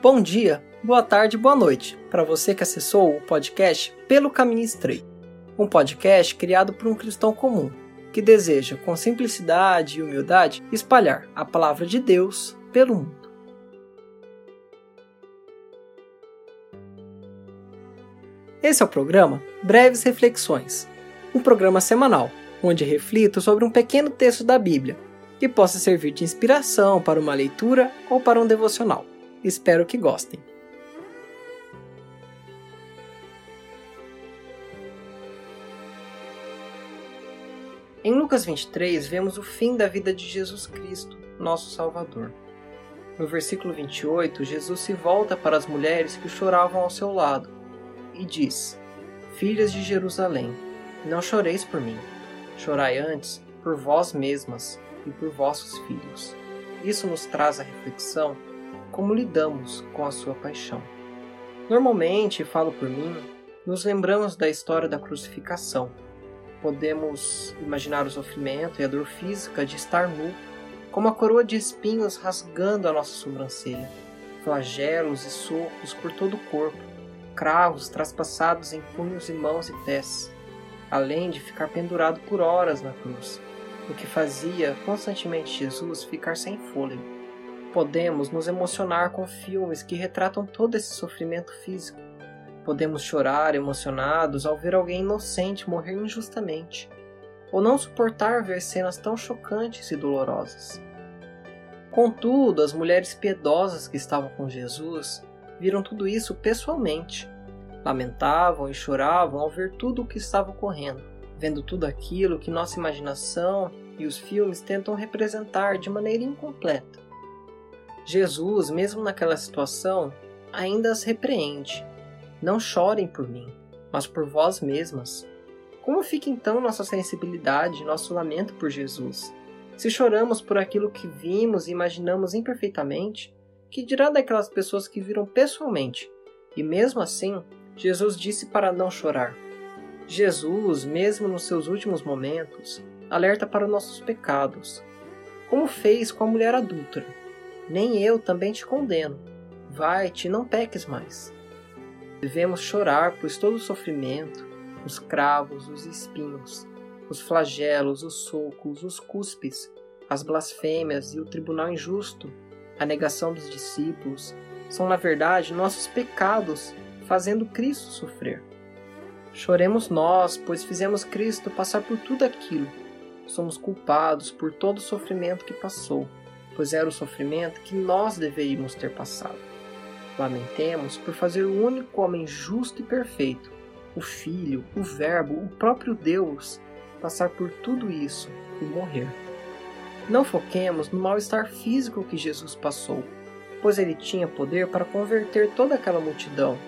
Bom dia, boa tarde, boa noite para você que acessou o podcast Pelo Caminho Estreito, um podcast criado por um cristão comum que deseja, com simplicidade e humildade, espalhar a palavra de Deus pelo mundo. Esse é o programa Breves Reflexões, um programa semanal onde reflito sobre um pequeno texto da Bíblia que possa servir de inspiração para uma leitura ou para um devocional. Espero que gostem. Em Lucas 23, vemos o fim da vida de Jesus Cristo, nosso Salvador. No versículo 28, Jesus se volta para as mulheres que choravam ao seu lado e diz: Filhas de Jerusalém, não choreis por mim, chorai antes por vós mesmas e por vossos filhos. Isso nos traz a reflexão como lidamos com a sua paixão. Normalmente, falo por mim, nos lembramos da história da crucificação. Podemos imaginar o sofrimento e a dor física de estar nu, como a coroa de espinhos rasgando a nossa sobrancelha, flagelos e socos por todo o corpo, cravos traspassados em punhos e mãos e pés, além de ficar pendurado por horas na cruz, o que fazia constantemente Jesus ficar sem fôlego podemos nos emocionar com filmes que retratam todo esse sofrimento físico. Podemos chorar emocionados ao ver alguém inocente morrer injustamente, ou não suportar ver cenas tão chocantes e dolorosas. Contudo, as mulheres piedosas que estavam com Jesus viram tudo isso pessoalmente. Lamentavam e choravam ao ver tudo o que estava ocorrendo, vendo tudo aquilo que nossa imaginação e os filmes tentam representar de maneira incompleta. Jesus, mesmo naquela situação, ainda as repreende. Não chorem por mim, mas por vós mesmas. Como fica então nossa sensibilidade, nosso lamento por Jesus? Se choramos por aquilo que vimos e imaginamos imperfeitamente, que dirá daquelas pessoas que viram pessoalmente? E mesmo assim, Jesus disse para não chorar. Jesus, mesmo nos seus últimos momentos, alerta para nossos pecados, como fez com a mulher adúltera nem eu também te condeno. Vai-te, não peques mais. Devemos chorar, pois todo o sofrimento, os cravos, os espinhos, os flagelos, os socos, os cuspes, as blasfêmias e o tribunal injusto, a negação dos discípulos, são na verdade nossos pecados fazendo Cristo sofrer. Choremos nós, pois fizemos Cristo passar por tudo aquilo. Somos culpados por todo o sofrimento que passou pois era o sofrimento que nós deveríamos ter passado. Lamentemos por fazer o único homem justo e perfeito, o Filho, o Verbo, o próprio Deus, passar por tudo isso e morrer. Não foquemos no mal-estar físico que Jesus passou, pois ele tinha poder para converter toda aquela multidão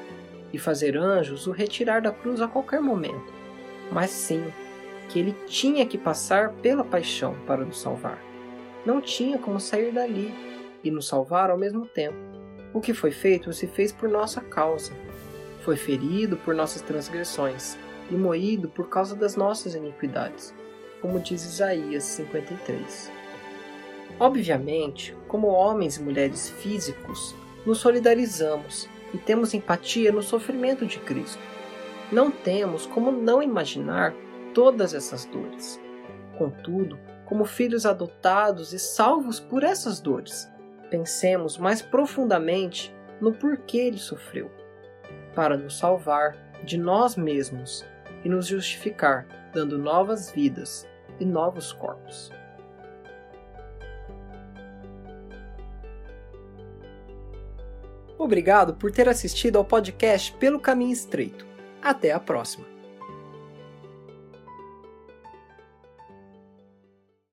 e fazer anjos o retirar da cruz a qualquer momento, mas sim que ele tinha que passar pela paixão para nos salvar não tinha como sair dali e nos salvar ao mesmo tempo. O que foi feito se fez por nossa causa. Foi ferido por nossas transgressões e moído por causa das nossas iniquidades, como diz Isaías 53. Obviamente, como homens e mulheres físicos, nos solidarizamos e temos empatia no sofrimento de Cristo. Não temos como não imaginar todas essas dores. Contudo, como filhos adotados e salvos por essas dores. Pensemos mais profundamente no porquê ele sofreu para nos salvar de nós mesmos e nos justificar, dando novas vidas e novos corpos. Obrigado por ter assistido ao podcast Pelo Caminho Estreito. Até a próxima!